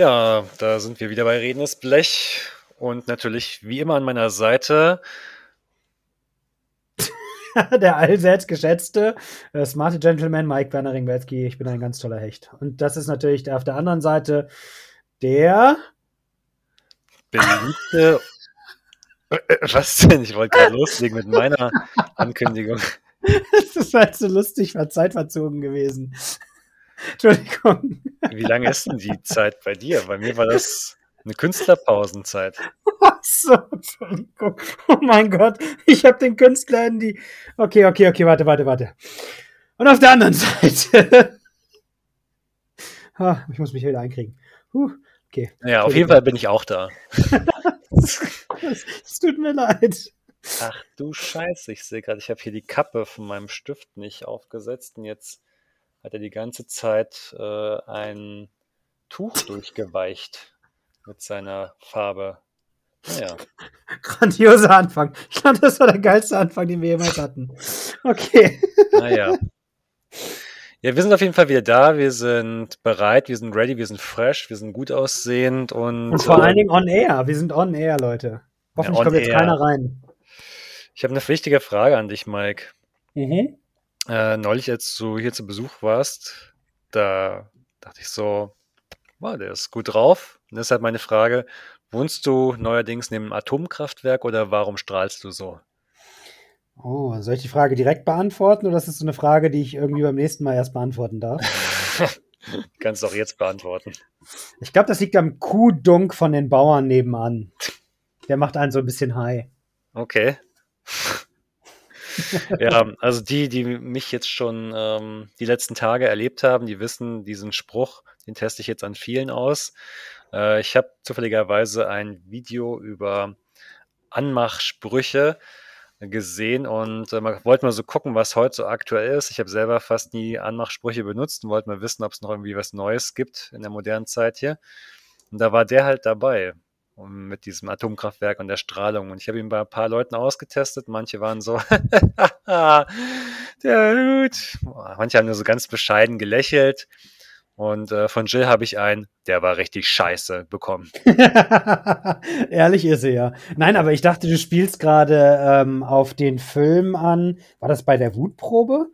Ja, da sind wir wieder bei Redendes Blech und natürlich wie immer an meiner Seite der allseits geschätzte, äh, smarte Gentleman Mike Werner Ringwelski. Ich bin ein ganz toller Hecht. Und das ist natürlich der, auf der anderen Seite der beliebte. Äh, äh, was denn? Ich wollte gerade loslegen mit meiner Ankündigung. Das ist halt so lustig, war zeitverzogen gewesen. Entschuldigung. Wie lange ist denn die Zeit bei dir? Bei mir war das eine Künstlerpausenzeit. Ach so, Entschuldigung. Oh mein Gott, ich habe den Künstler in die. Okay, okay, okay, warte, warte, warte. Und auf der anderen Seite. Ah, ich muss mich wieder einkriegen. Huh, okay. Ja, auf jeden Fall bin ich auch da. Es tut mir leid. Ach du Scheiße, ich sehe gerade, ich habe hier die Kappe von meinem Stift nicht aufgesetzt und jetzt hat er die ganze Zeit äh, ein Tuch durchgeweicht mit seiner Farbe. Naja. Grandioser Anfang. Ich glaube, das war der geilste Anfang, den wir jemals hatten. Okay. Naja. Ja, wir sind auf jeden Fall wieder da. Wir sind bereit, wir sind ready, wir sind fresh, wir sind gut aussehend und. Und vor äh, allen Dingen on air. Wir sind on air, Leute. Hoffentlich ja, kommt jetzt air. keiner rein. Ich habe eine wichtige Frage an dich, Mike. Mhm. Äh, neulich, als du hier zu Besuch warst, da dachte ich so, wow, der ist gut drauf. Und deshalb meine Frage, wohnst du neuerdings neben einem Atomkraftwerk oder warum strahlst du so? Oh, soll ich die Frage direkt beantworten oder ist das so eine Frage, die ich irgendwie beim nächsten Mal erst beantworten darf? Kannst du auch jetzt beantworten. Ich glaube, das liegt am Kuhdunk von den Bauern nebenan. Der macht einen so ein bisschen high. Okay. ja, also die, die mich jetzt schon ähm, die letzten Tage erlebt haben, die wissen, diesen Spruch, den teste ich jetzt an vielen aus. Äh, ich habe zufälligerweise ein Video über Anmachsprüche gesehen und äh, wollte mal so gucken, was heute so aktuell ist. Ich habe selber fast nie Anmachsprüche benutzt und wollte mal wissen, ob es noch irgendwie was Neues gibt in der modernen Zeit hier. Und da war der halt dabei mit diesem Atomkraftwerk und der Strahlung. Und ich habe ihn bei ein paar Leuten ausgetestet. Manche waren so, der Hut. Manche haben nur so ganz bescheiden gelächelt. Und äh, von Jill habe ich einen, der war richtig scheiße bekommen. Ehrlich ist er ja. Nein, aber ich dachte, du spielst gerade ähm, auf den Film an. War das bei der Wutprobe?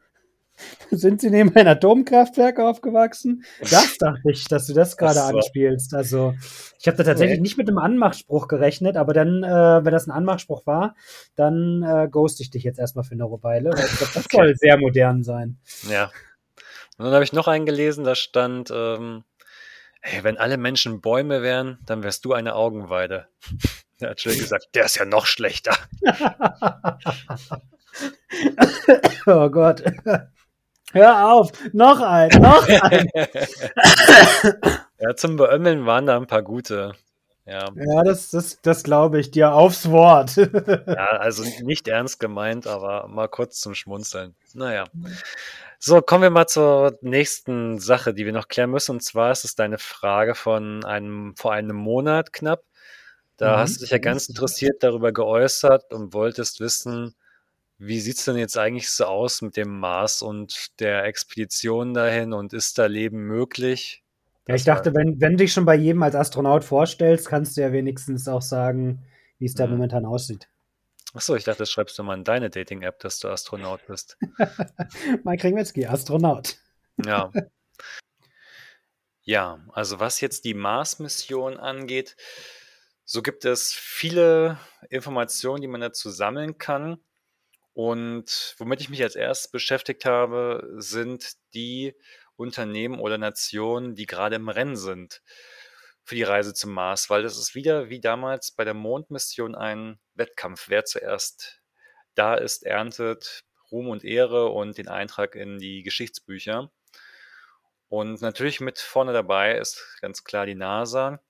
Sind sie neben einem Atomkraftwerk aufgewachsen? Das dachte ich, dass du das gerade anspielst. Also, ich habe da tatsächlich okay. nicht mit einem Anmachspruch gerechnet, aber dann, äh, wenn das ein Anmachspruch war, dann äh, ghost ich dich jetzt erstmal für eine Weile, weil ich glaube, das okay. soll sehr modern sein. Ja, und dann habe ich noch einen gelesen, da stand, ähm, hey, wenn alle Menschen Bäume wären, dann wärst du eine Augenweide. Da hat Jill gesagt, der ist ja noch schlechter. oh Gott. Hör auf, noch ein, noch ein. ja, zum Beömmeln waren da ein paar gute. Ja, ja das, das, das glaube ich dir aufs Wort. ja, also nicht ernst gemeint, aber mal kurz zum Schmunzeln. Naja. So, kommen wir mal zur nächsten Sache, die wir noch klären müssen. Und zwar ist es deine Frage von einem, vor einem Monat knapp. Da mhm. hast du dich ja ganz interessiert darüber geäußert und wolltest wissen, wie sieht es denn jetzt eigentlich so aus mit dem Mars und der Expedition dahin und ist da Leben möglich? Ja, ich dachte, wenn, wenn du dich schon bei jedem als Astronaut vorstellst, kannst du ja wenigstens auch sagen, wie es da mhm. momentan aussieht. Achso, ich dachte, das schreibst du mal in deine Dating-App, dass du Astronaut bist. Mike Ringwetzky, Astronaut. ja. Ja, also was jetzt die Mars-Mission angeht, so gibt es viele Informationen, die man dazu sammeln kann. Und womit ich mich als erstes beschäftigt habe, sind die Unternehmen oder Nationen, die gerade im Rennen sind für die Reise zum Mars, weil das ist wieder wie damals bei der Mondmission ein Wettkampf. Wer zuerst da ist, erntet Ruhm und Ehre und den Eintrag in die Geschichtsbücher. Und natürlich mit vorne dabei ist ganz klar die NASA,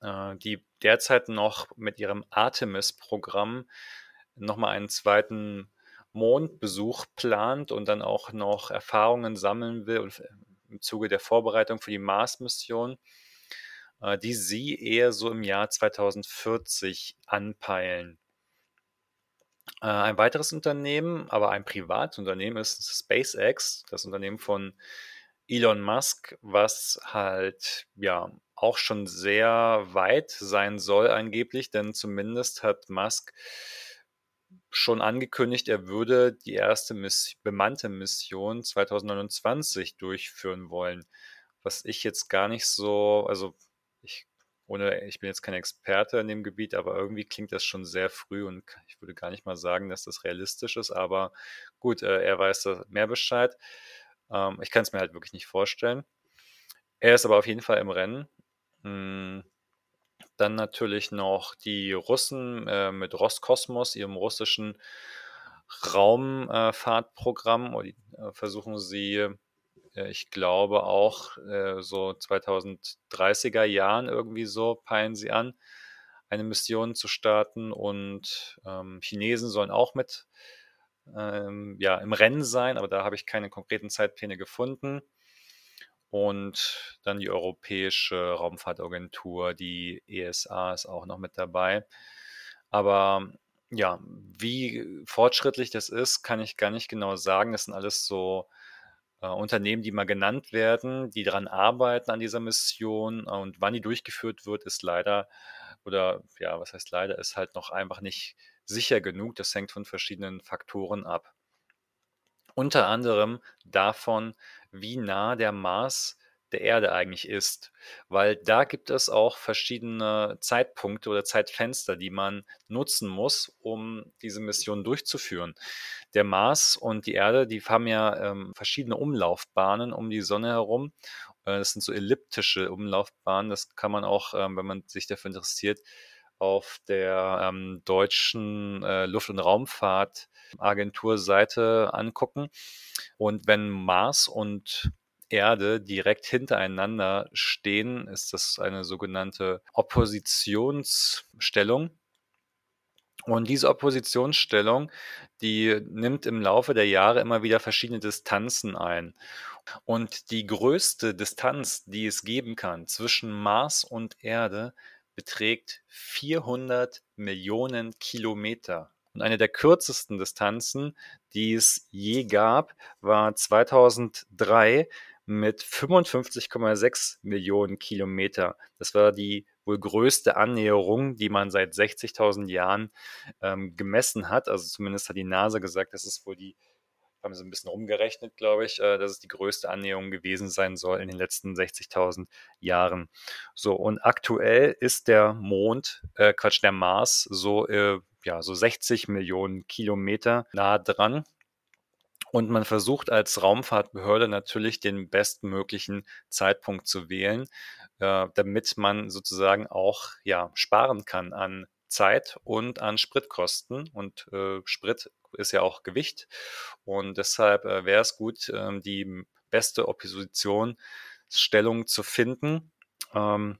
äh, die derzeit noch mit ihrem Artemis-Programm nochmal einen zweiten Mondbesuch plant und dann auch noch Erfahrungen sammeln will im Zuge der Vorbereitung für die Mars-Mission. Äh, die sie eher so im Jahr 2040 anpeilen. Äh, ein weiteres Unternehmen, aber ein Privatunternehmen ist SpaceX, das Unternehmen von Elon Musk, was halt ja auch schon sehr weit sein soll angeblich, denn zumindest hat Musk schon angekündigt, er würde die erste Miss bemannte Mission 2029 durchführen wollen. Was ich jetzt gar nicht so, also ich, ohne, ich bin jetzt kein Experte in dem Gebiet, aber irgendwie klingt das schon sehr früh und ich würde gar nicht mal sagen, dass das realistisch ist, aber gut, äh, er weiß mehr Bescheid. Ähm, ich kann es mir halt wirklich nicht vorstellen. Er ist aber auf jeden Fall im Rennen. Hm. Dann natürlich noch die Russen äh, mit Roskosmos, ihrem russischen Raumfahrtprogramm. Äh, versuchen sie, äh, ich glaube auch äh, so 2030er Jahren irgendwie so, peilen sie an, eine Mission zu starten. Und ähm, Chinesen sollen auch mit ähm, ja, im Rennen sein, aber da habe ich keine konkreten Zeitpläne gefunden und dann die Europäische Raumfahrtagentur, die ESA ist auch noch mit dabei. Aber ja, wie fortschrittlich das ist, kann ich gar nicht genau sagen. Das sind alles so äh, Unternehmen, die mal genannt werden, die daran arbeiten an dieser Mission. Und wann die durchgeführt wird, ist leider, oder ja, was heißt leider, ist halt noch einfach nicht sicher genug. Das hängt von verschiedenen Faktoren ab. Unter anderem davon, wie nah der Mars der Erde eigentlich ist, weil da gibt es auch verschiedene Zeitpunkte oder Zeitfenster, die man nutzen muss, um diese Mission durchzuführen. Der Mars und die Erde, die haben ja ähm, verschiedene Umlaufbahnen um die Sonne herum. Äh, das sind so elliptische Umlaufbahnen. Das kann man auch, ähm, wenn man sich dafür interessiert, auf der ähm, deutschen äh, Luft- und Raumfahrtagentur-Seite angucken. Und wenn Mars und Erde direkt hintereinander stehen, ist das eine sogenannte Oppositionsstellung. Und diese Oppositionsstellung, die nimmt im Laufe der Jahre immer wieder verschiedene Distanzen ein. Und die größte Distanz, die es geben kann zwischen Mars und Erde, beträgt 400 Millionen Kilometer. Und eine der kürzesten Distanzen, die es je gab, war 2003 mit 55,6 Millionen Kilometer. Das war die wohl größte Annäherung, die man seit 60.000 Jahren ähm, gemessen hat. Also zumindest hat die NASA gesagt, das ist wohl die haben sie ein bisschen rumgerechnet, glaube ich, äh, dass es die größte Annäherung gewesen sein soll in den letzten 60.000 Jahren. So, und aktuell ist der Mond, äh, Quatsch, der Mars so, äh, ja, so 60 Millionen Kilometer nah dran. Und man versucht als Raumfahrtbehörde natürlich den bestmöglichen Zeitpunkt zu wählen, äh, damit man sozusagen auch ja, sparen kann an Zeit und an Spritkosten. Und äh, Sprit ist ja auch Gewicht. Und deshalb äh, wäre es gut, ähm, die beste Oppositionsstellung zu finden. Ähm,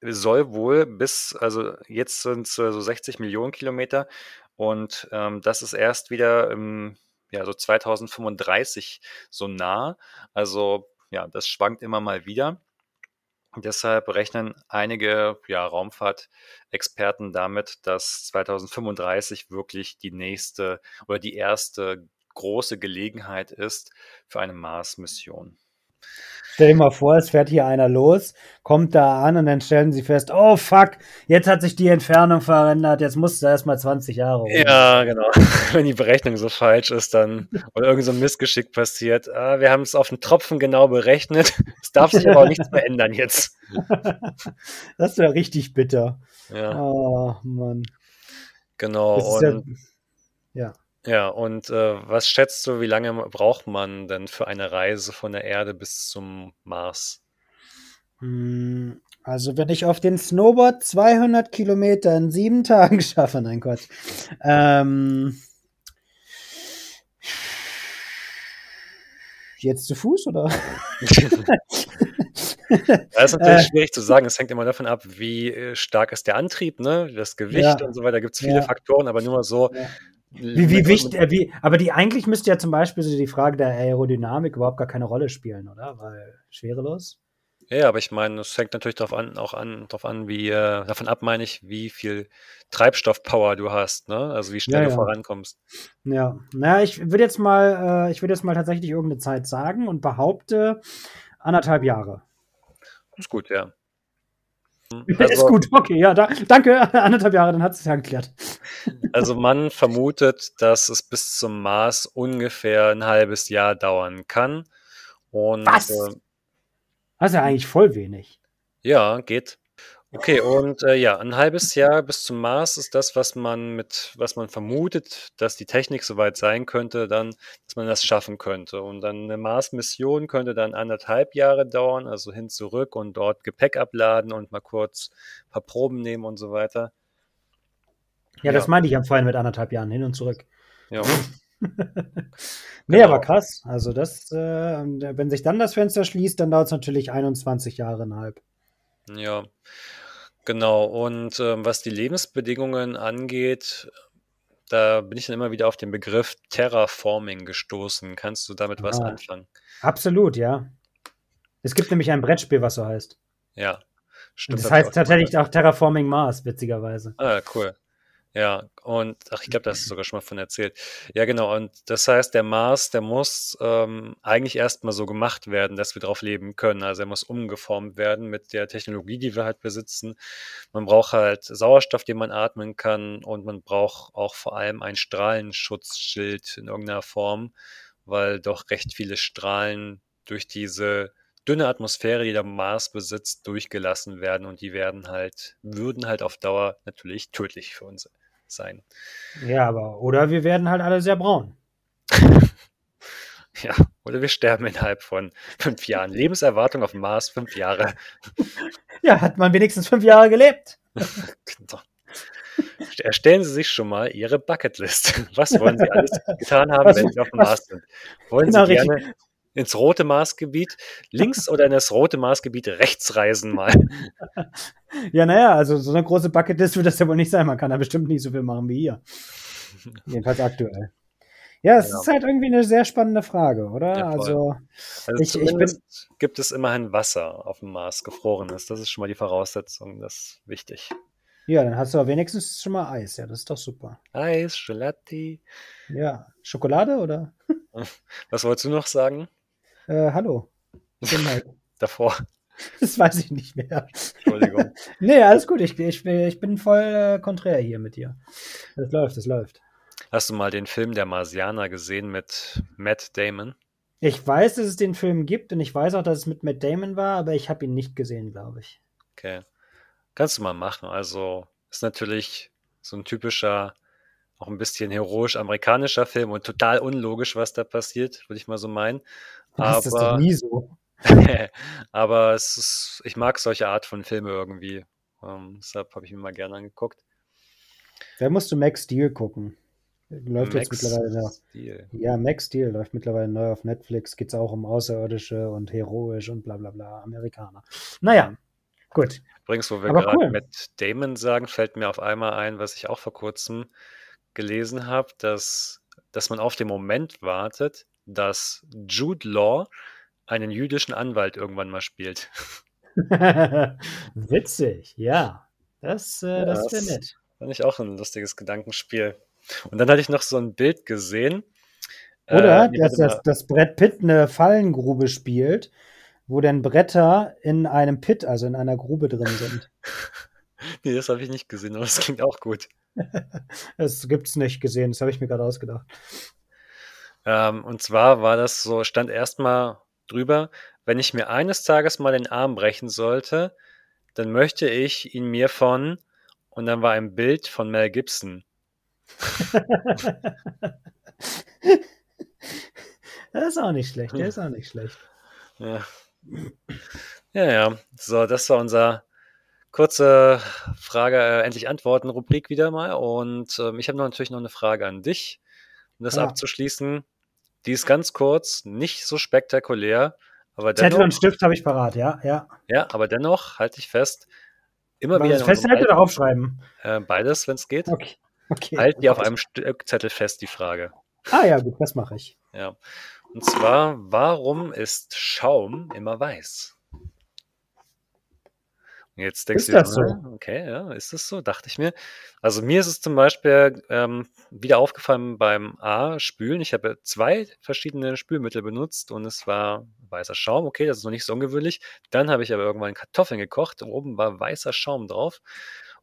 soll wohl bis, also jetzt sind es so 60 Millionen Kilometer und ähm, das ist erst wieder im, ja, so 2035 so nah. Also ja, das schwankt immer mal wieder. Deshalb rechnen einige ja, Raumfahrtexperten damit, dass 2035 wirklich die nächste oder die erste große Gelegenheit ist für eine Mars-Mission. Stell dir mal vor, es fährt hier einer los, kommt da an und dann stellen sie fest, oh fuck, jetzt hat sich die Entfernung verändert, jetzt muss es erstmal 20 Jahre rum. Ja, genau. Wenn die Berechnung so falsch ist, dann oder irgend so ein Missgeschick passiert. Ah, wir haben es auf den Tropfen genau berechnet. Es darf sich aber auch nichts mehr ändern jetzt. das wäre richtig bitter. Ja. Oh, Mann. Genau. Und, ja. ja. Ja, und äh, was schätzt du, wie lange braucht man denn für eine Reise von der Erde bis zum Mars? Hm, also wenn ich auf den Snowboard 200 Kilometer in sieben Tagen schaffe, nein Gott. Ähm, jetzt zu Fuß oder? Das ist natürlich äh, schwierig zu sagen. Es hängt immer davon ab, wie äh, stark ist der Antrieb, ne? das Gewicht ja, und so weiter. Da gibt es viele ja, Faktoren, aber nur mal so, ja. Wie, wie wichtig, äh, wie, aber die eigentlich müsste ja zum Beispiel so die Frage der Aerodynamik überhaupt gar keine Rolle spielen, oder? Weil schwerelos. Ja, aber ich meine, es hängt natürlich darauf an, auch an, darauf an, wie, äh, davon ab meine ich, wie viel Treibstoffpower du hast, ne? Also wie schnell ja, du ja. vorankommst. Ja, naja, ich würde jetzt mal, äh, ich würde jetzt mal tatsächlich irgendeine Zeit sagen und behaupte anderthalb Jahre. Das ist gut, ja. ist Also, gut, okay, ja, da, danke, anderthalb Jahre, dann hat es ja geklärt. also man vermutet, dass es bis zum Mars ungefähr ein halbes Jahr dauern kann. Und Was? äh, Das ist ja eigentlich voll wenig. ja, geht. Okay, und äh, ja, ein halbes Jahr bis zum Mars ist das, was man mit, was man vermutet, dass die Technik soweit sein könnte, dann, dass man das schaffen könnte. Und dann eine Mars-Mission könnte dann anderthalb Jahre dauern, also hin zurück und dort Gepäck abladen und mal kurz ein paar Proben nehmen und so weiter. Ja, das Ja. meinte ich am vorhin mit anderthalb Jahren hin und zurück. Ja, Nee, Genau. aber krass. Also das, äh, wenn sich dann das Fenster schließt, dann dauert es natürlich 21 Jahre innerhalb. Ja, genau. Und ähm, was die Lebensbedingungen angeht, da bin ich dann immer wieder auf den Begriff Terraforming gestoßen. Kannst du damit was Ah. anfangen? Absolut, ja. Es gibt nämlich ein Brettspiel, was so heißt. Ja, Und stimmt. das hab ich heißt tatsächlich auch Terraforming Mars, witzigerweise. Ah, cool. Ja, und ach, ich glaube, da hast du sogar schon mal von erzählt. Ja, genau. Und das heißt, der Mars, der muss ähm, eigentlich erstmal so gemacht werden, dass wir drauf leben können. Also er muss umgeformt werden mit der Technologie, die wir halt besitzen. Man braucht halt Sauerstoff, den man atmen kann, und man braucht auch vor allem ein Strahlenschutzschild in irgendeiner Form, weil doch recht viele Strahlen durch diese dünne Atmosphäre, die der Mars besitzt, durchgelassen werden und die werden halt, würden halt auf Dauer natürlich tödlich für uns sein. Ja, aber, oder wir werden halt alle sehr braun. Ja, oder wir sterben innerhalb von fünf Jahren. Lebenserwartung auf dem Mars, fünf Jahre. Ja, hat man wenigstens fünf Jahre gelebt. Genau. Erstellen Sie sich schon mal Ihre Bucketlist. Was wollen Sie alles getan haben, Was- wenn Sie auf dem was- Mars sind? Wollen Genau, Sie richtig. gerne ins rote Marsgebiet links oder in das rote Marsgebiet rechts reisen mal? Ja, naja, also so eine große Bucketlist wird das ja wohl nicht sein. Man kann da bestimmt nicht so viel machen wie hier. Jedenfalls aktuell. Ja, es Ja. ist halt irgendwie eine sehr spannende Frage, oder? Ja, also, Also Ich- ich bin- gibt es immerhin Wasser auf dem Mars, gefrorenes. Das ist schon mal die Voraussetzung, das ist wichtig. ja, dann hast du aber wenigstens schon mal Eis. Ja, das ist doch super. Eis, Gelati. Ja, Schokolade oder? Was wolltest du noch sagen? Äh, hallo. Ich bin Davor. das weiß ich nicht mehr. Entschuldigung. Nee, alles gut. Ich, ich, ich bin voll äh, konträr hier mit dir. Das läuft, das läuft. Hast du mal den Film Der Marsianer gesehen mit Matt Damon? Ich weiß, dass es den Film gibt und ich weiß auch, dass es mit Matt Damon war, aber ich habe ihn nicht gesehen, glaube ich. Okay. Kannst du mal machen. Also ist natürlich so ein typischer, auch ein bisschen heroisch amerikanischer Film und total unlogisch, was da passiert, würde ich mal so meinen. Das ist doch Aber, nie so. aber es ist, ich mag solche Art von Filme irgendwie. Ähm, deshalb habe ich mir mal gerne angeguckt. Da musst du Max Steel gucken. Läuft jetzt Max mittlerweile neu. Steel. Ja, Max Steel läuft mittlerweile neu auf Netflix. Geht's auch um Außerirdische und heroisch und bla bla bla, Amerikaner. Naja, gut. Übrigens, wo wir gerade cool. mit Damon sagen, fällt mir auf einmal ein, was ich auch vor kurzem gelesen habe, dass, dass man auf den Moment wartet, dass Jude Law einen jüdischen Anwalt irgendwann mal spielt. Witzig, ja. Das, äh, Ja, das wäre nett. Fand ich auch ein lustiges Gedankenspiel. Und dann hatte ich noch so ein Bild gesehen. Oder Äh, dass das, das Brett Pitt eine Fallengrube spielt, wo dann Bretter in einem Pit, also in einer Grube drin sind. Nee, das habe ich nicht gesehen, aber das klingt auch gut. Das gibt's nicht gesehen, das habe ich mir gerade ausgedacht. Ähm, und zwar war das so, stand erstmal drüber, wenn ich mir eines Tages mal den Arm brechen sollte, dann möchte ich ihn mir von, und dann war ein Bild von Mel Gibson. Das ist auch nicht schlecht, der ist auch nicht schlecht. Ja. ja, ja. So, das war unser kurze Frage, äh, endlich Antworten-Rubrik wieder mal. Und ähm, ich habe natürlich noch eine Frage an dich, um das Ja. abzuschließen. Die ist ganz kurz, nicht so spektakulär, aber Zettel dennoch, und Stift habe ich parat, ja, ja. ja, aber dennoch halte ich fest, immer wieder festhalten oder aufschreiben? äh, beides, wenn es geht. Okay. okay. Halt die auf einem Stück Zettel fest, die Frage. Ah ja, gut, das mache ich. Ja. Und zwar, warum ist Schaum immer weiß? Jetzt denkst Ist du dir das so, so? "Ah, okay, ja, ist das so?" Dachte ich mir. Also, mir ist es zum Beispiel, ähm, wieder aufgefallen beim A Spülen. Ich habe 2 verschiedene Spülmittel benutzt und es war weißer Schaum. Okay, das ist noch nicht so ungewöhnlich. Dann habe ich aber irgendwann Kartoffeln gekocht und oben war weißer Schaum drauf.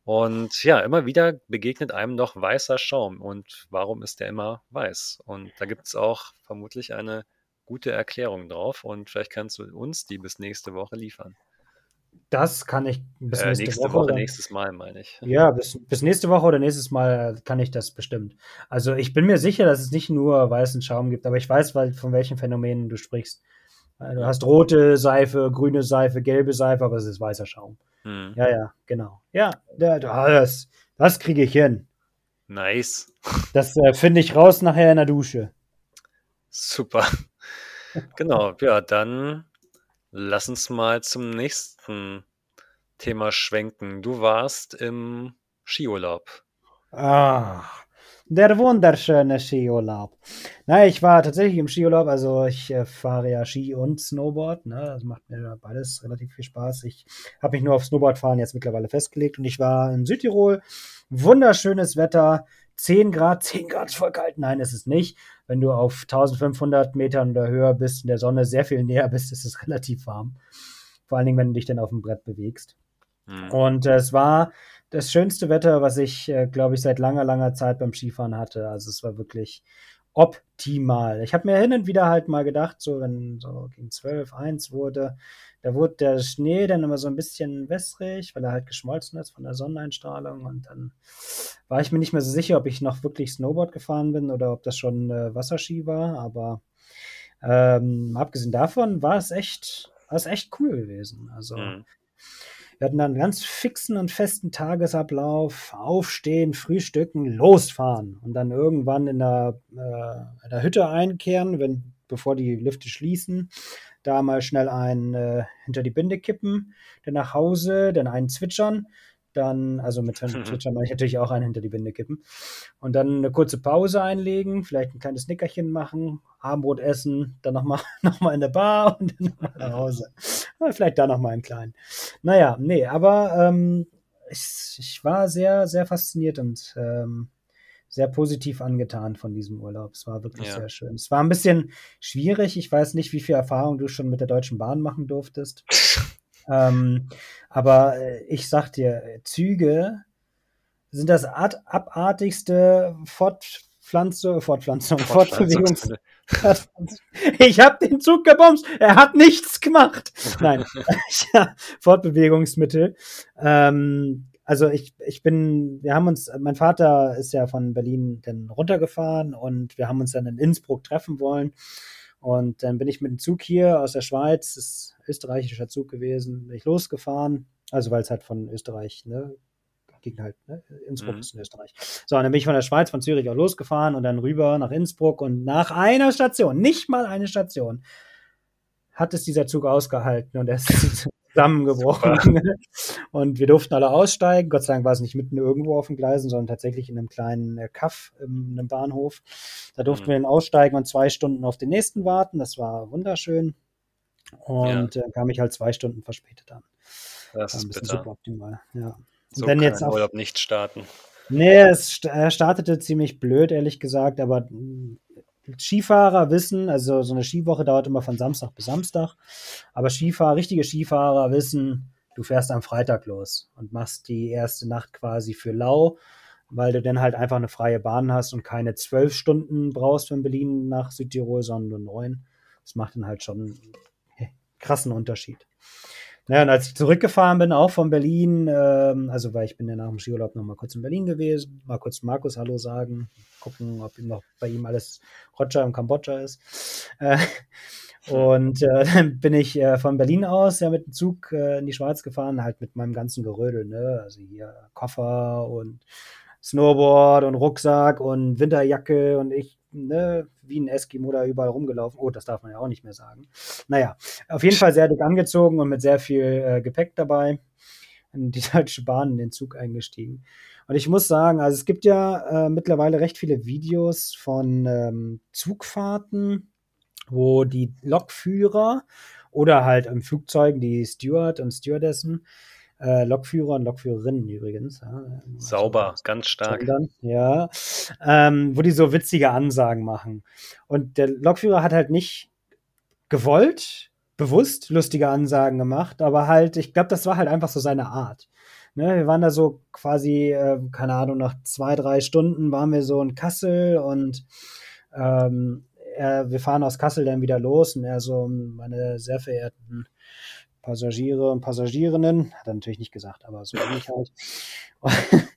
Und ja, immer wieder begegnet einem noch weißer Schaum. Und warum ist der immer weiß? Und da gibt's auch vermutlich eine gute Erklärung drauf und vielleicht kannst du uns die bis nächste Woche liefern. Das kann ich bis Äh, nächste nächste Woche Woche, oder nächstes Mal, meine ich. Ja, bis bis nächste Woche oder nächstes Mal kann ich das bestimmt. Also, ich bin mir sicher, dass es nicht nur weißen Schaum gibt, aber ich weiß, von welchen Phänomenen du sprichst. Äh, du hast rote Seife, grüne Seife, gelbe Seife, aber es ist weißer Schaum. Mhm. Ja, ja, genau. Ja, da das das kriege ich hin. Nice. Das, äh, finde ich raus nachher in der Dusche. Super. Genau, ja, dann lass uns mal zum nächsten Thema schwenken. Du warst im Skiurlaub. Ah, der wunderschöne Skiurlaub. Na, ich war tatsächlich im Skiurlaub, also ich, äh, fahre ja Ski und Snowboard, ne? Das macht mir beides relativ viel Spaß. Ich habe mich nur auf Snowboardfahren jetzt mittlerweile festgelegt und ich war in Südtirol. Wunderschönes Wetter, 10 Grad. 10 Grad ist voll kalt. Nein, ist es nicht. Wenn du auf 1500 Metern oder höher bist, in der Sonne sehr viel näher bist, ist es relativ warm. Vor allen Dingen, wenn du dich dann auf dem Brett bewegst. Mhm. Und es war das schönste Wetter, was ich, äh, glaube ich, seit langer, langer Zeit beim Skifahren hatte. Also es war wirklich optimal. Ich habe mir hin und wieder halt mal gedacht, so wenn so gegen 12, 1 wurde, da wurde der Schnee dann immer so ein bisschen wässrig, weil er halt geschmolzen ist von der Sonneneinstrahlung. Und dann war ich mir nicht mehr so sicher, ob ich noch wirklich Snowboard gefahren bin oder ob das schon äh, Wasserski war. Aber ähm, abgesehen davon war es echt, war es echt cool gewesen. Also Mhm. Wir hatten dann einen ganz fixen und festen Tagesablauf. Aufstehen, frühstücken, losfahren. Und dann irgendwann in der, äh, in der Hütte einkehren, wenn, bevor die Lüfte schließen. Da mal schnell einen äh, hinter die Binde kippen, dann nach Hause, dann einen zwitschern. Dann, also mit Zwitschern meine ich natürlich auch einen hinter die Binde kippen. Und dann eine kurze Pause einlegen, vielleicht ein kleines Nickerchen machen, Abendbrot essen, dann nochmal noch mal in der Bar und dann nochmal nach Hause. Ja, Vielleicht da nochmal einen kleinen. Naja, nee, aber ähm, ich, ich war sehr, sehr fasziniert und ähm, sehr positiv angetan von diesem Urlaub. Es war wirklich Ja. sehr schön. Es war ein bisschen schwierig. Ich weiß nicht, wie viel Erfahrung du schon mit der Deutschen Bahn machen durftest. Ähm, aber äh, ich sag dir, Züge sind das art abartigste Fortpflanzung, Fortpflanzung, Fortbewegungs. Ich habe den Zug gebomst. Er hat nichts gemacht. Nein, Fortbewegungsmittel. Ähm, also ich, ich bin, wir haben uns, mein Vater ist ja von Berlin dann runtergefahren und wir haben uns dann in Innsbruck treffen wollen. Und dann bin ich mit dem Zug hier aus der Schweiz, das ist österreichischer Zug gewesen, bin ich losgefahren. Also weil es halt von Österreich, ne, ging halt, ne? Innsbruck Mhm. ist in Österreich. So, und dann bin ich von der Schweiz, von Zürich auch losgefahren und dann rüber nach Innsbruck und nach einer Station, nicht mal eine Station, hat es dieser Zug ausgehalten und er ist zusammengebrochen. Und wir durften alle aussteigen. Gott sei Dank war es nicht mitten irgendwo auf den Gleisen, sondern tatsächlich in einem kleinen äh, Kaff in einem Bahnhof. Da durften Mhm. wir dann aussteigen und zwei Stunden auf den nächsten warten. Das war wunderschön. Und äh, kam ich halt zwei Stunden verspätet an. Das War ein ist bisschen bitter. suboptimal, ja. So wenn kann jetzt auf- Urlaub nicht starten. Nee, es er startete ziemlich blöd, ehrlich gesagt, aber mh, Skifahrer wissen, also so eine Skiwoche dauert immer von Samstag bis Samstag, aber Skifahrer, richtige Skifahrer wissen, du fährst am Freitag los und machst die erste Nacht quasi für lau, weil du dann halt einfach eine freie Bahn hast und keine zwölf Stunden brauchst von Berlin nach Südtirol, sondern nur neun. Das macht dann halt schon einen krassen Unterschied. Naja, und als ich zurückgefahren bin, auch von Berlin, ähm, also weil ich bin ja nach dem Skiurlaub noch mal kurz in Berlin gewesen, mal kurz Markus Hallo sagen, gucken, ob ihm noch bei ihm alles Roger im Kambodscha ist. Äh, und äh, dann bin ich äh, von Berlin aus ja mit dem Zug äh, in die Schweiz gefahren, halt mit meinem ganzen Gerödel, ne? Also hier Koffer und Snowboard und Rucksack und Winterjacke und ich, ne, wie ein Eskimo da überall rumgelaufen. Oh, das darf man ja auch nicht mehr sagen. Naja, auf jeden Fall sehr dick angezogen und mit sehr viel äh, Gepäck dabei in die Deutsche Bahn in den Zug eingestiegen. Und ich muss sagen, also es gibt ja äh, mittlerweile recht viele Videos von ähm, Zugfahrten, wo die Lokführer oder halt im Flugzeugen die Steward und Stewardessen Äh, Lokführer und Lokführerinnen übrigens. Ja. Sauber, ganz stark. Sondern, ja, ähm, wo die so witzige Ansagen machen. Und der Lokführer hat halt nicht gewollt, bewusst lustige Ansagen gemacht, aber halt, ich glaube, das war halt einfach so seine Art. Ne, wir waren da so quasi, äh, keine Ahnung, nach zwei, drei Stunden waren wir so in Kassel und ähm, er, wir fahren aus Kassel dann wieder los und er so, meine sehr verehrten Passagiere und Passagierinnen, hat er natürlich nicht gesagt, aber so ähnlich halt.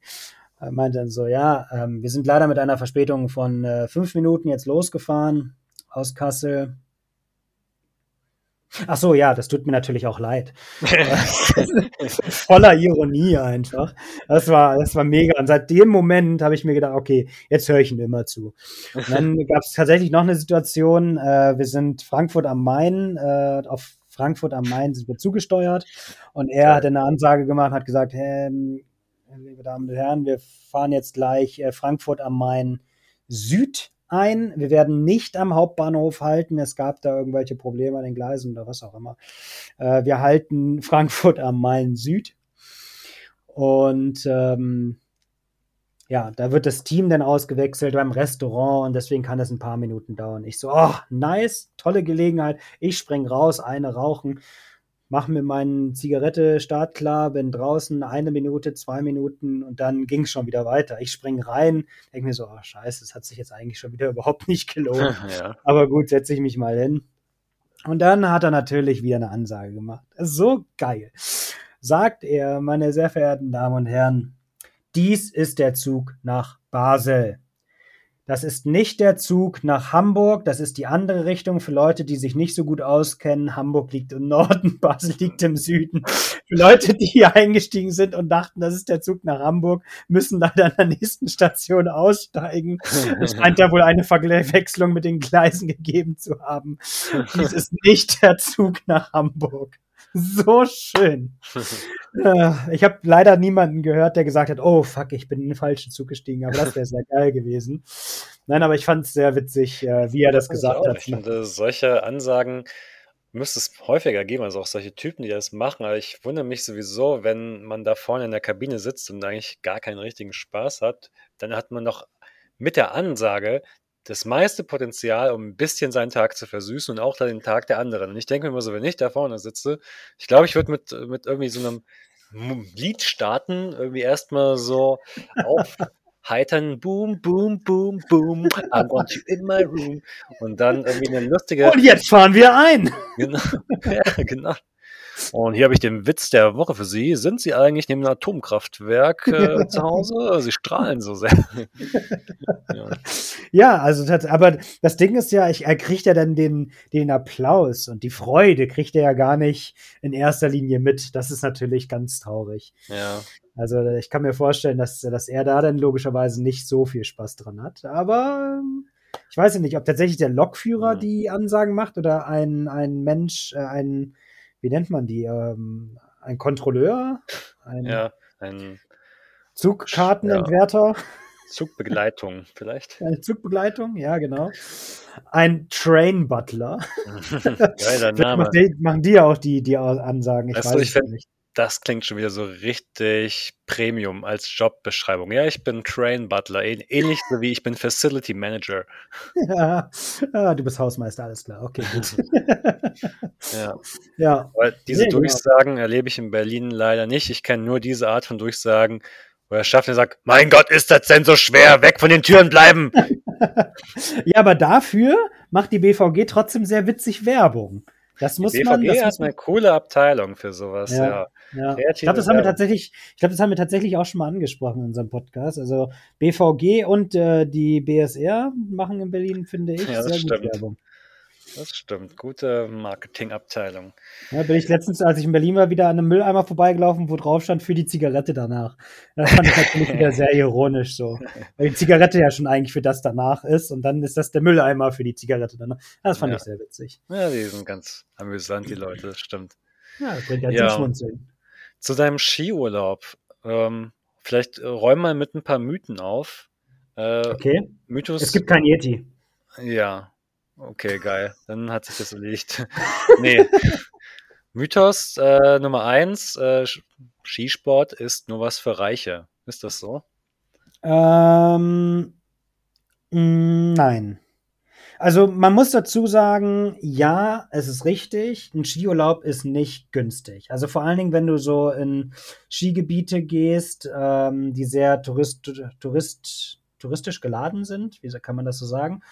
er meinte dann so, ja, ähm, wir sind leider mit einer Verspätung von äh, fünf Minuten jetzt losgefahren aus Kassel. Ach so, ja, das tut mir natürlich auch leid. Voller Ironie einfach. Das war, das war mega. Und seit dem Moment habe ich mir gedacht, okay, jetzt höre ich ihm immer zu. Und dann gab es tatsächlich noch eine Situation. Äh, wir sind Frankfurt am Main. Äh, auf Frankfurt am Main sind wir zugesteuert. Und er hat eine Ansage gemacht, hat gesagt, hey, liebe Damen und Herren, wir fahren jetzt gleich äh, Frankfurt am Main Süd ein. Wir werden nicht am Hauptbahnhof halten. Es gab da irgendwelche Probleme an den Gleisen oder was auch immer. Äh, wir halten Frankfurt am Main Süd. Und ähm, ja, da wird das Team dann ausgewechselt beim Restaurant und deswegen kann das ein paar Minuten dauern. Ich so, oh, nice, tolle Gelegenheit. Ich spring raus, eine rauchen mache mir meine Zigarette startklar, bin draußen eine Minute, zwei Minuten und dann ging es schon wieder weiter. Ich springe rein, denke mir so, oh scheiße, das hat sich jetzt eigentlich schon wieder überhaupt nicht gelohnt. ja. Aber gut, setze ich mich mal hin. Und dann hat er natürlich wieder eine Ansage gemacht. So geil. Sagt er, meine sehr verehrten Damen und Herren, dies ist der Zug nach Basel. Das ist nicht der Zug nach Hamburg, das ist die andere Richtung für Leute, die sich nicht so gut auskennen. Hamburg liegt im Norden, Basel liegt im Süden. Für Leute, die hier eingestiegen sind und dachten, das ist der Zug nach Hamburg, müssen leider an der nächsten Station aussteigen. Es scheint da wohl eine Verwechslung mit den Gleisen gegeben zu haben. Dies ist nicht der Zug nach Hamburg so schön. Äh, ich habe leider niemanden gehört, der gesagt hat, oh fuck, ich bin in den falschen Zug gestiegen, aber das wäre sehr geil gewesen. Nein, aber ich fand es sehr witzig, äh, wie er das, das gesagt hat. Ich finde, solche Ansagen müsste es häufiger geben, also auch solche Typen, die das machen. Aber ich wundere mich sowieso, wenn man da vorne in der Kabine sitzt und eigentlich gar keinen richtigen Spaß hat, dann hat man noch mit der Ansage das meiste Potenzial, um ein bisschen seinen Tag zu versüßen und auch dann den Tag der anderen. Und ich denke mir immer so, wenn ich da vorne sitze, ich glaube, ich würde mit, mit irgendwie so einem Lied starten, irgendwie erstmal so aufheitern, boom, boom, boom, boom, I want you in my room. Und dann irgendwie eine lustige. Und jetzt fahren wir ein! Genau, ja, genau. Und hier habe ich den Witz der Woche für Sie. Sind Sie eigentlich neben einem Atomkraftwerk äh, zu Hause? Sie strahlen so sehr. ja. ja. also das, aber das Ding ist ja, ich, er kriegt ja dann den, den Applaus und die Freude kriegt er ja gar nicht in erster Linie mit. Das ist natürlich ganz traurig. Ja. Also ich kann mir vorstellen, dass, dass er da dann logischerweise nicht so viel Spaß dran hat. Aber ich weiß ja nicht, ob tatsächlich der Lokführer mhm. die Ansagen macht oder ein, ein Mensch, äh, ein wie nennt man die? Ähm, ein Kontrolleur? Ein ja, ein Zugkartenentwerter? Ja. Zugbegleitung vielleicht. Eine Zugbegleitung, ja, genau. Ein Train Butler. Geiler Name. Machen die ja auch die, die Ansagen. Ich weißt weiß ich es nicht das klingt schon wieder so richtig Premium als Jobbeschreibung. Ja, ich bin Train Butler, ähnlich so wie ich bin Facility Manager. Ja, ah, du bist Hausmeister, alles klar. Okay, gut. ja. ja. Aber diese nee, genau. Durchsagen genau. erlebe ich in Berlin leider nicht. Ich kenne nur diese Art von Durchsagen, wo der Schaffner sagt, mein Gott, ist das denn so schwer, weg von den Türen bleiben. ja, aber dafür macht die BVG trotzdem sehr witzig Werbung. Das muss die BVG man. Das hat eine coole Abteilung für sowas, ja. ja. Ja. Ich glaube, das haben wir tatsächlich, ich glaube, das haben wir tatsächlich auch schon mal angesprochen in unserem Podcast. Also BVG und äh, die BSR machen in Berlin, finde ich, ja, sehr gut Werbung. Das stimmt. Gute Marketingabteilung. Ja, bin ich letztens, als ich in Berlin war, wieder an einem Mülleimer vorbeigelaufen, wo drauf stand für die Zigarette danach. Das fand ich natürlich wieder sehr ironisch so. Weil die Zigarette ja schon eigentlich für das danach ist und dann ist das der Mülleimer für die Zigarette danach. Das fand ja. ich sehr witzig. Ja, die sind ganz amüsant, die Leute, das stimmt. Ja, das bringt ja. zum Schmunzeln. Zu deinem Skiurlaub. Ähm, vielleicht äh, räum mal mit ein paar Mythen auf. Äh, okay. Mythos. Es gibt kein Yeti. Ja, Okay, geil. Dann hat sich das erledigt. nee. Mythos äh, Nummer eins, äh, Skisport ist nur was für Reiche. Ist das so? Ähm, mm, nein. Also man muss dazu sagen, ja, es ist richtig, ein Skiurlaub ist nicht günstig. Also vor allen Dingen, wenn du so in Skigebiete gehst, ähm, die sehr tourist, tourist, touristisch geladen sind, wie kann man das so sagen,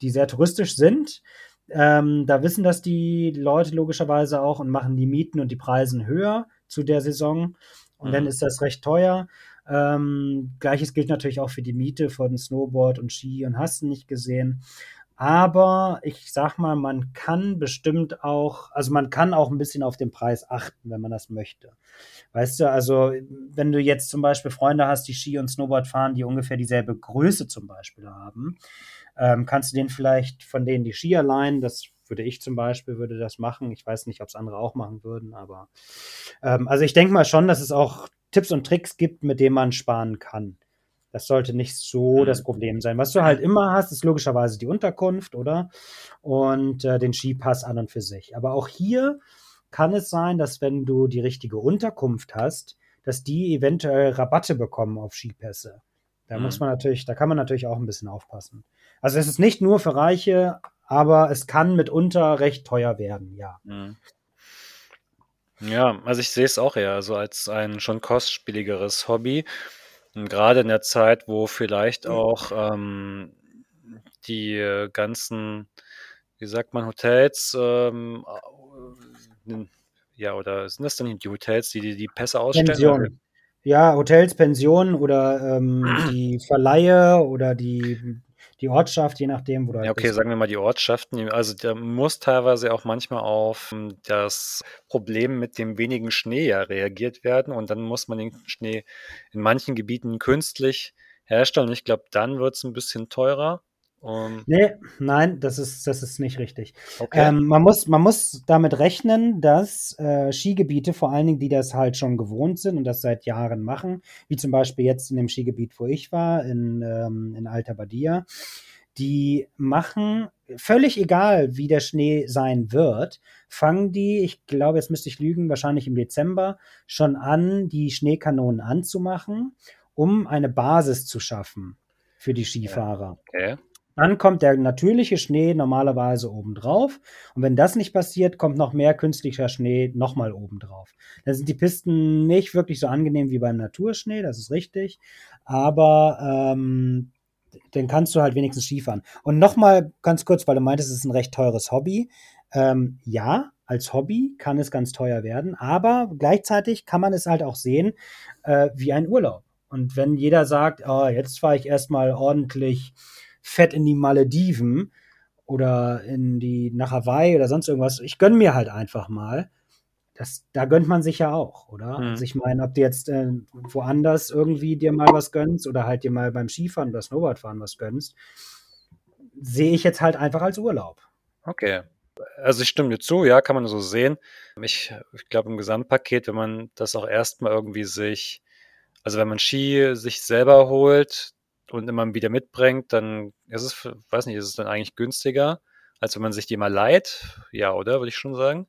die sehr touristisch sind, ähm, da wissen das die Leute logischerweise auch und machen die Mieten und die Preise höher zu der Saison. Und mhm. dann ist das recht teuer. Ähm, Gleiches gilt natürlich auch für die Miete von Snowboard und Ski und hast nicht gesehen. Aber ich sag mal, man kann bestimmt auch, also man kann auch ein bisschen auf den Preis achten, wenn man das möchte. Weißt du, also wenn du jetzt zum Beispiel Freunde hast, die Ski und Snowboard fahren, die ungefähr dieselbe Größe zum Beispiel haben, ähm, kannst du denen vielleicht von denen die Skier leihen. Das würde ich zum Beispiel, würde das machen. Ich weiß nicht, ob es andere auch machen würden, aber ähm, also ich denke mal schon, dass es auch Tipps und Tricks gibt, mit denen man sparen kann. Das sollte nicht so mhm. das Problem sein. Was du halt immer hast, ist logischerweise die Unterkunft, oder? Und äh, den Skipass an und für sich. Aber auch hier kann es sein, dass wenn du die richtige Unterkunft hast, dass die eventuell Rabatte bekommen auf Skipässe. Da mhm. muss man natürlich, da kann man natürlich auch ein bisschen aufpassen. Also es ist nicht nur für Reiche, aber es kann mitunter recht teuer werden, ja. Mhm. Ja, also ich sehe es auch eher so als ein schon kostspieligeres Hobby. Und gerade in der Zeit, wo vielleicht auch ähm, die ganzen, wie sagt man, Hotels, ähm, äh, ja, oder sind das dann die Hotels, die die, die Pässe ausstellen? Pension. Ja, Hotels, Pensionen oder ähm, die Verleihe oder die die Ortschaft, je nachdem, wo du halt Ja, okay, bist. sagen wir mal die Ortschaften. Also da muss teilweise auch manchmal auf hm, das Problem mit dem wenigen Schnee ja reagiert werden und dann muss man den Schnee in manchen Gebieten künstlich herstellen. Ich glaube, dann wird es ein bisschen teurer. Um, nee, nein, das ist, das ist nicht richtig. Okay. Ähm, man, muss, man muss damit rechnen, dass äh, Skigebiete, vor allen Dingen, die das halt schon gewohnt sind und das seit Jahren machen, wie zum Beispiel jetzt in dem Skigebiet, wo ich war, in, ähm, in Alta Badia, die machen, völlig egal, wie der Schnee sein wird, fangen die, ich glaube, jetzt müsste ich lügen, wahrscheinlich im Dezember, schon an, die Schneekanonen anzumachen, um eine Basis zu schaffen für die Skifahrer. Okay. Dann kommt der natürliche Schnee normalerweise obendrauf. Und wenn das nicht passiert, kommt noch mehr künstlicher Schnee nochmal obendrauf. Da sind die Pisten nicht wirklich so angenehm wie beim Naturschnee, das ist richtig. Aber ähm, dann kannst du halt wenigstens Skifahren. Und nochmal ganz kurz, weil du meintest, es ist ein recht teures Hobby. Ähm, ja, als Hobby kann es ganz teuer werden, aber gleichzeitig kann man es halt auch sehen äh, wie ein Urlaub. Und wenn jeder sagt, oh, jetzt fahre ich erstmal ordentlich fett in die Malediven oder in die nach Hawaii oder sonst irgendwas. Ich gönne mir halt einfach mal. Das, da gönnt man sich ja auch, oder? Mhm. Also ich meine, ob du jetzt äh, woanders irgendwie dir mal was gönnst oder halt dir mal beim Skifahren oder Snowboardfahren was gönnst, sehe ich jetzt halt einfach als Urlaub. Okay. Also ich stimme dir zu, ja, kann man so sehen. Ich, ich glaube im Gesamtpaket, wenn man das auch erstmal irgendwie sich, also wenn man Ski sich selber holt, und immer wieder mitbringt, dann ist es, weiß nicht, ist es dann eigentlich günstiger, als wenn man sich die mal leiht? Ja, oder? Würde ich schon sagen.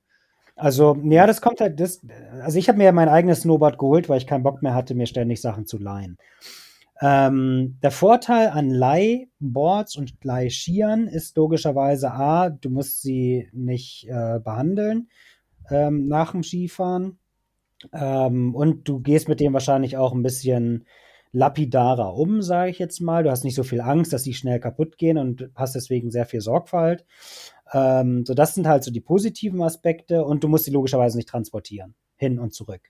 Also, ja, das kommt halt, das, also ich habe mir ja mein eigenes Snowboard geholt, weil ich keinen Bock mehr hatte, mir ständig Sachen zu leihen. Ähm, der Vorteil an Leihboards und Leihskiern ist logischerweise A, du musst sie nicht äh, behandeln ähm, nach dem Skifahren. Ähm, und du gehst mit dem wahrscheinlich auch ein bisschen lapidarer um, sage ich jetzt mal. Du hast nicht so viel Angst, dass die schnell kaputt gehen und hast deswegen sehr viel Sorgfalt. Ähm, so, das sind halt so die positiven Aspekte und du musst sie logischerweise nicht transportieren, hin und zurück.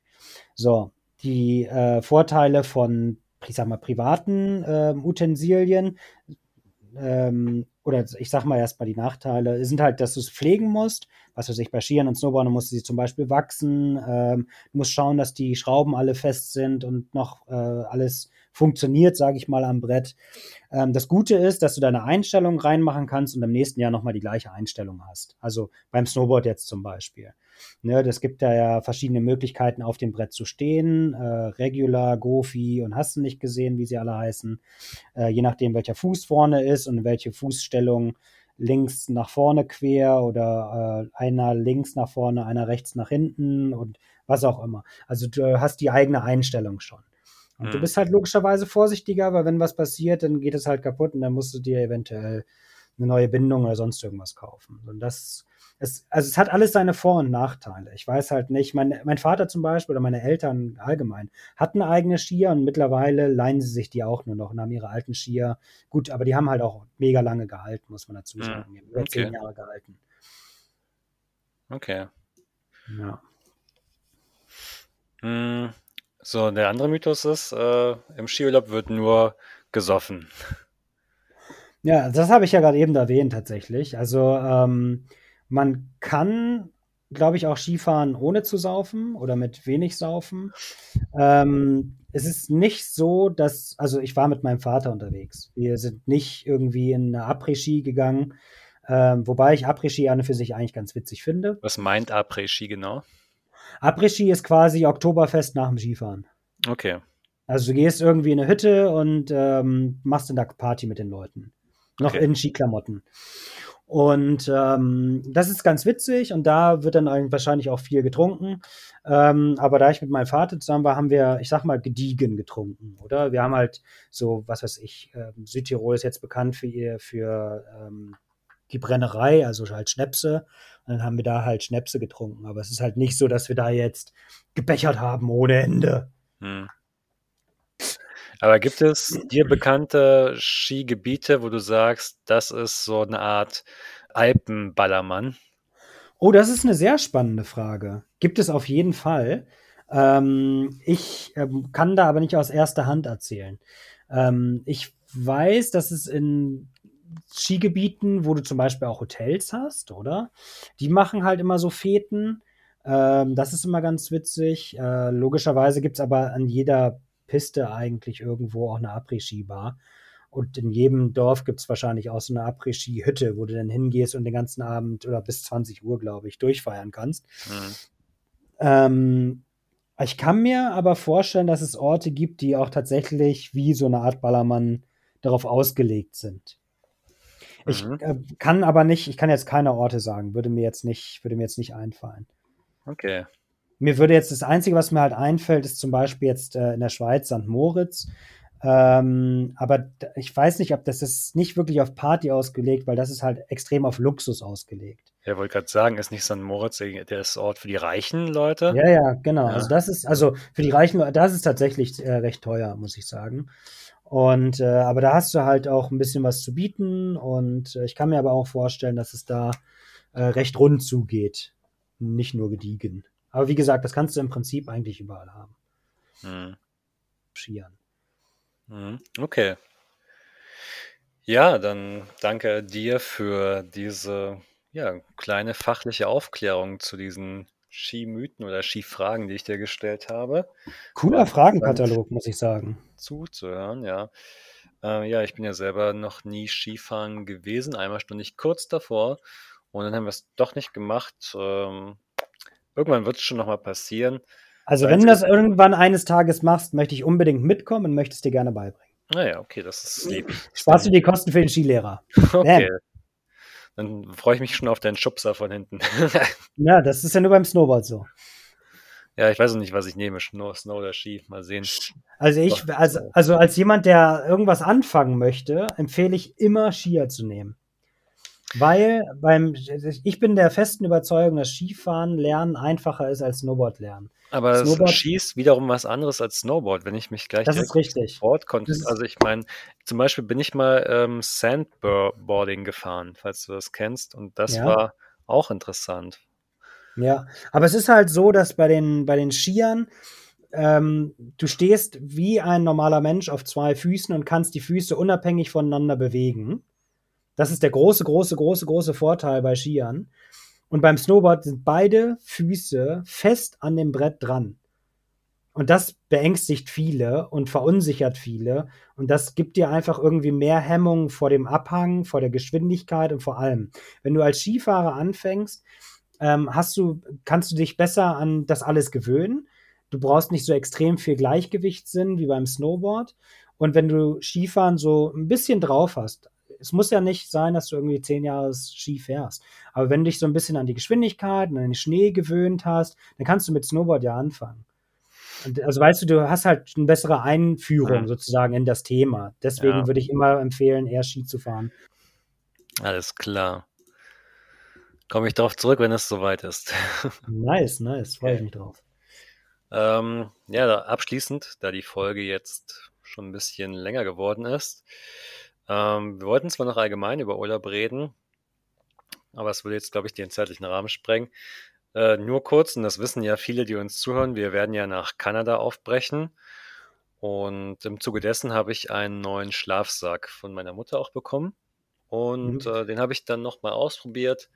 So, die äh, Vorteile von, ich sag mal, privaten äh, Utensilien ähm, oder ich sag mal erstmal die Nachteile, sind halt, dass du es pflegen musst. Was weiß ich, bei Skiern und Snowboardern musst du sie zum Beispiel wachsen. Ähm, du musst schauen, dass die Schrauben alle fest sind und noch äh, alles funktioniert, sage ich mal, am Brett. Ähm, das Gute ist, dass du deine Einstellung reinmachen kannst und im nächsten Jahr nochmal die gleiche Einstellung hast. Also beim Snowboard jetzt zum Beispiel. Ne, das gibt da ja verschiedene Möglichkeiten, auf dem Brett zu stehen. Äh, Regular, Gofi und hast du nicht gesehen, wie sie alle heißen. Äh, je nachdem, welcher Fuß vorne ist und welche Fußstellung links nach vorne quer oder äh, einer links nach vorne, einer rechts nach hinten und was auch immer. Also du hast die eigene Einstellung schon. Und mhm. du bist halt logischerweise vorsichtiger, weil wenn was passiert, dann geht es halt kaputt und dann musst du dir eventuell eine neue Bindung oder sonst irgendwas kaufen. Und das es, also es hat alles seine Vor- und Nachteile. Ich weiß halt nicht, mein, mein Vater zum Beispiel oder meine Eltern allgemein hatten eigene Skier und mittlerweile leihen sie sich die auch nur noch und haben ihre alten Skier. Gut, aber die haben halt auch mega lange gehalten, muss man dazu sagen. Mhm. Über okay. zehn Jahre gehalten. Okay. Ja. Hm, so, der andere Mythos ist, äh, im Skiurlaub wird nur gesoffen. Ja, das habe ich ja gerade eben erwähnt tatsächlich. Also ähm, man kann, glaube ich, auch Skifahren ohne zu saufen oder mit wenig saufen. Ähm, es ist nicht so, dass, also ich war mit meinem Vater unterwegs. Wir sind nicht irgendwie in eine Après-Ski gegangen, ähm, wobei ich Après-Ski an und für sich eigentlich ganz witzig finde. Was meint Après-Ski genau? Après-Ski ist quasi Oktoberfest nach dem Skifahren. Okay. Also du gehst irgendwie in eine Hütte und ähm, machst dann da Party mit den Leuten. Noch okay. in Skiklamotten. Und ähm, das ist ganz witzig und da wird dann wahrscheinlich auch viel getrunken. Ähm, aber da ich mit meinem Vater zusammen war, haben wir, ich sag mal, gediegen getrunken, oder? Wir haben halt so, was weiß ich, äh, Südtirol ist jetzt bekannt für ihr, für ähm, die Brennerei, also halt Schnäpse. Und dann haben wir da halt Schnäpse getrunken. Aber es ist halt nicht so, dass wir da jetzt gebechert haben ohne Ende. Hm. Aber gibt es dir bekannte Skigebiete, wo du sagst, das ist so eine Art Alpenballermann? Oh, das ist eine sehr spannende Frage. Gibt es auf jeden Fall. Ähm, ich ähm, kann da aber nicht aus erster Hand erzählen. Ähm, ich weiß, dass es in Skigebieten, wo du zum Beispiel auch Hotels hast, oder? Die machen halt immer so Feten. Ähm, das ist immer ganz witzig. Äh, logischerweise gibt es aber an jeder Piste eigentlich irgendwo auch eine Après-Ski-Bar. Und in jedem Dorf gibt es wahrscheinlich auch so eine Après-Ski-Hütte, wo du dann hingehst und den ganzen Abend oder bis 20 Uhr, glaube ich, durchfeiern kannst. Mhm. Ähm, ich kann mir aber vorstellen, dass es Orte gibt, die auch tatsächlich wie so eine Art Ballermann darauf ausgelegt sind. Ich mhm. äh, kann aber nicht, ich kann jetzt keine Orte sagen, würde mir jetzt nicht, würde mir jetzt nicht einfallen. Okay. Mir würde jetzt das Einzige, was mir halt einfällt, ist zum Beispiel jetzt äh, in der Schweiz St. Moritz. Ähm, aber ich weiß nicht, ob das ist nicht wirklich auf Party ausgelegt, weil das ist halt extrem auf Luxus ausgelegt. Ja, wollte gerade sagen, ist nicht St. Moritz der ist Ort für die reichen Leute? Ja, ja, genau. Ja. Also das ist, also für die reichen Leute, das ist tatsächlich äh, recht teuer, muss ich sagen. Und äh, aber da hast du halt auch ein bisschen was zu bieten und äh, ich kann mir aber auch vorstellen, dass es da äh, recht rund zugeht, nicht nur gediegen. Aber wie gesagt, das kannst du im Prinzip eigentlich überall haben. Hm. Skiern. Hm. Okay. Ja, dann danke dir für diese ja, kleine fachliche Aufklärung zu diesen Skimythen oder Skifragen, die ich dir gestellt habe. Cooler Fragenkatalog, muss ich sagen. Zuzuhören, ja. Äh, ja, ich bin ja selber noch nie Skifahren gewesen. Einmal stand ich kurz davor und dann haben wir es doch nicht gemacht. Ähm, Irgendwann wird es schon nochmal passieren. Also, wenn du das irgendwann eines Tages machst, möchte ich unbedingt mitkommen und möchte es dir gerne beibringen. Naja, okay, das ist lieb. Sparst du die Kosten für den Skilehrer. Okay. Dann freue ich mich schon auf deinen Schubser von hinten. ja, das ist ja nur beim Snowboard so. Ja, ich weiß noch nicht, was ich nehme. Snow, Snow oder Ski. Mal sehen. Also ich, also, also als jemand, der irgendwas anfangen möchte, empfehle ich immer Skier zu nehmen. Weil beim, ich bin der festen Überzeugung, dass Skifahren lernen einfacher ist als Snowboard lernen. Aber Snowboard, Ski ist wiederum was anderes als Snowboard, wenn ich mich gleich das ist richtig. Sport konnte. Also ich meine, zum Beispiel bin ich mal ähm, Sandboarding gefahren, falls du das kennst, und das ja. war auch interessant. Ja, aber es ist halt so, dass bei den, bei den Skiern ähm, du stehst wie ein normaler Mensch auf zwei Füßen und kannst die Füße unabhängig voneinander bewegen. Das ist der große, große, große, große Vorteil bei Skiern. Und beim Snowboard sind beide Füße fest an dem Brett dran. Und das beängstigt viele und verunsichert viele. Und das gibt dir einfach irgendwie mehr Hemmung vor dem Abhang, vor der Geschwindigkeit und vor allem. Wenn du als Skifahrer anfängst, ähm, hast du, kannst du dich besser an das alles gewöhnen. Du brauchst nicht so extrem viel Gleichgewichtssinn wie beim Snowboard. Und wenn du Skifahren so ein bisschen drauf hast, es muss ja nicht sein, dass du irgendwie zehn Jahre Ski fährst. Aber wenn du dich so ein bisschen an die Geschwindigkeit und an den Schnee gewöhnt hast, dann kannst du mit Snowboard ja anfangen. Und also weißt du, du hast halt eine bessere Einführung Mhm. sozusagen in das Thema. Deswegen Ja. würde ich immer empfehlen, eher Ski zu fahren. Alles klar. Komme ich darauf zurück, wenn es soweit ist. Nice, nice, freue ich mich drauf. Ähm, ja, abschließend, da die Folge jetzt schon ein bisschen länger geworden ist. Ähm, wir wollten zwar noch allgemein über Urlaub reden, aber es würde jetzt, glaube ich, den zeitlichen Rahmen sprengen. Äh, nur kurz, und das wissen ja viele, die uns zuhören, wir werden ja nach Kanada aufbrechen. Und im Zuge dessen habe ich einen neuen Schlafsack von meiner Mutter auch bekommen. Und Mhm. äh, den habe ich dann nochmal ausprobiert.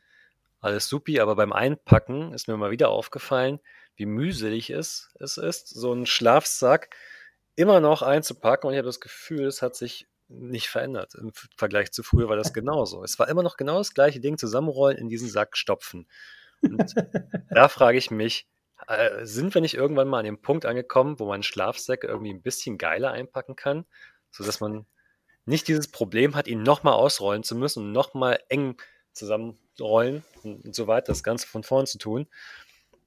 Alles supi, aber beim Einpacken ist mir mal wieder aufgefallen, wie mühselig es, es ist, so einen Schlafsack immer noch einzupacken. Und ich habe das Gefühl, es hat sich nicht verändert. Im Vergleich zu früher war das genauso. Es war immer noch genau das gleiche Ding, zusammenrollen, in diesen Sack stopfen. Und da frage ich mich, äh, sind wir nicht irgendwann mal an dem Punkt angekommen, wo man Schlafsäcke irgendwie ein bisschen geiler einpacken kann, sodass man nicht dieses Problem hat, ihn nochmal ausrollen zu müssen und nochmal eng zusammenrollen und, und so weiter, das Ganze von vorn zu tun.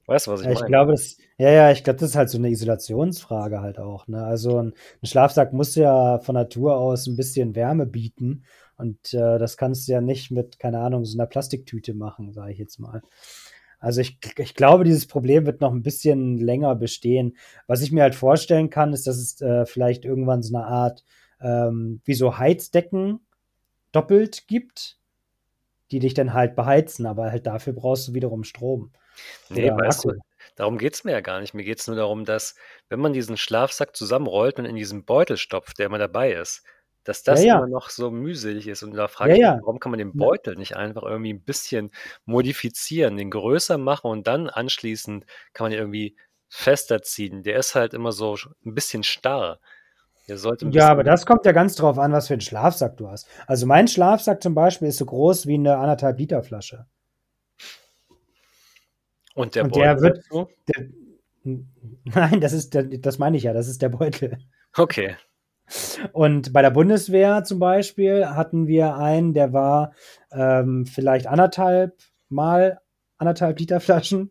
Weißt du, was ich Ja, ich meine? glaube, das, ja, ja, ich glaube, das ist halt so eine Isolationsfrage halt auch. Ne? Also ein, ein Schlafsack muss ja von Natur aus ein bisschen Wärme bieten. Und äh, das kannst du ja nicht mit, keine Ahnung, so einer Plastiktüte machen, sage ich jetzt mal. Also ich, ich glaube, dieses Problem wird noch ein bisschen länger bestehen. Was ich mir halt vorstellen kann, ist, dass es äh, vielleicht irgendwann so eine Art ähm, wie so Heizdecken doppelt gibt, die dich dann halt beheizen, aber halt dafür brauchst du wiederum Strom. Nee, Oder weißt du, Akku. darum geht es mir ja gar nicht. Mir geht es nur darum, dass, wenn man diesen Schlafsack zusammenrollt und in diesen Beutel stopft, der immer dabei ist, dass Ja, das ja. immer noch so mühselig ist. Und da frage Ja, ich mich, ja. warum kann man den Beutel nicht einfach irgendwie ein bisschen modifizieren, den größer machen und dann anschließend kann man ihn irgendwie fester ziehen. Der ist halt immer so ein bisschen starr. Der sollte Ja, aber das kommt ja ganz drauf an, was für einen Schlafsack du hast. Also mein Schlafsack zum Beispiel ist so groß wie eine anderthalb Liter Flasche. Und der Und der Beutel wird, dazu? der, nein, das ist, der, das meine ich ja, das ist der Beutel. Okay. Und bei der Bundeswehr zum Beispiel hatten wir einen, der war ähm, vielleicht anderthalb mal anderthalb Liter Flaschen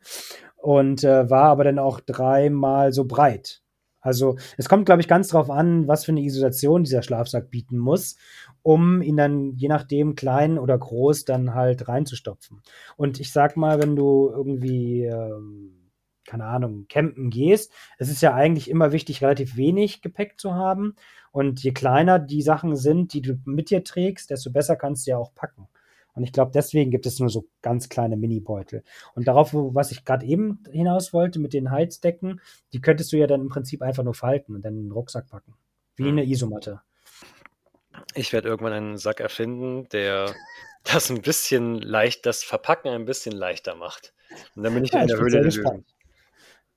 und äh, war aber dann auch dreimal so breit. Also es kommt, glaube ich, ganz drauf an, was für eine Isolation dieser Schlafsack bieten muss, um ihn dann je nachdem klein oder groß dann halt reinzustopfen. Und ich sag mal, wenn du irgendwie, ähm, keine Ahnung, campen gehst, es ist ja eigentlich immer wichtig, relativ wenig Gepäck zu haben. Und je kleiner die Sachen sind, die du mit dir trägst, desto besser kannst du ja auch packen. Und ich glaube, deswegen gibt es nur so ganz kleine Mini-Beutel. Und darauf, was ich gerade eben hinaus wollte mit den Heizdecken, die könntest du ja dann im Prinzip einfach nur falten und dann in den Rucksack packen. Wie Hm. eine Isomatte. Ich werde irgendwann einen Sack erfinden, der das ein bisschen leicht, das Verpacken ein bisschen leichter macht. Und dann bin ich Ja, in der Höhle der gespannt. Löwen.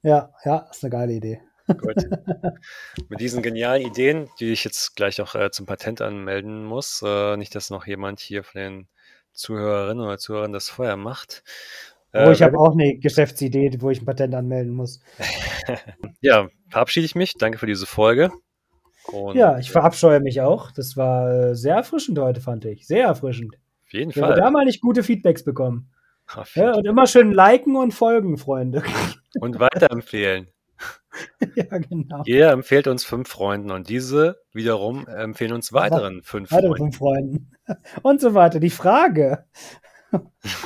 Ja, ja, ist eine geile Idee. Gut. Mit diesen genialen Ideen, die ich jetzt gleich auch äh, zum Patent anmelden muss, äh, nicht, dass noch jemand hier von den Zuhörerinnen oder Zuhörern das vorher macht. Oh, Äh, ich habe auch eine Geschäftsidee, wo ich ein Patent anmelden muss. ja, verabschiede ich mich. Danke für diese Folge. Und Ja, ich verabscheue mich auch. Das war äh, sehr erfrischend heute, fand ich. Sehr erfrischend. auf jeden Wenn wir da Fall. mal nicht gute Feedbacks bekommen. Jeden Ja, und immer schön liken und folgen, Freunde. Und weiterempfehlen. ja, genau. Jeder empfiehlt uns fünf Freunden und diese wiederum empfehlen uns weiteren fünf Weiter Freunden. fünf Freunden. Und so weiter. Die Frage,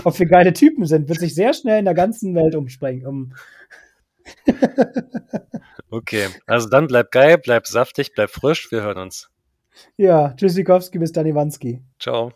ob wir geile Typen sind, wird sich sehr schnell in der ganzen Welt umsprengen. Um, Okay, also dann bleib geil, bleib saftig, bleib frisch. Wir hören uns. ja, Tschüssikowski bis dann Iwanski. Ciao.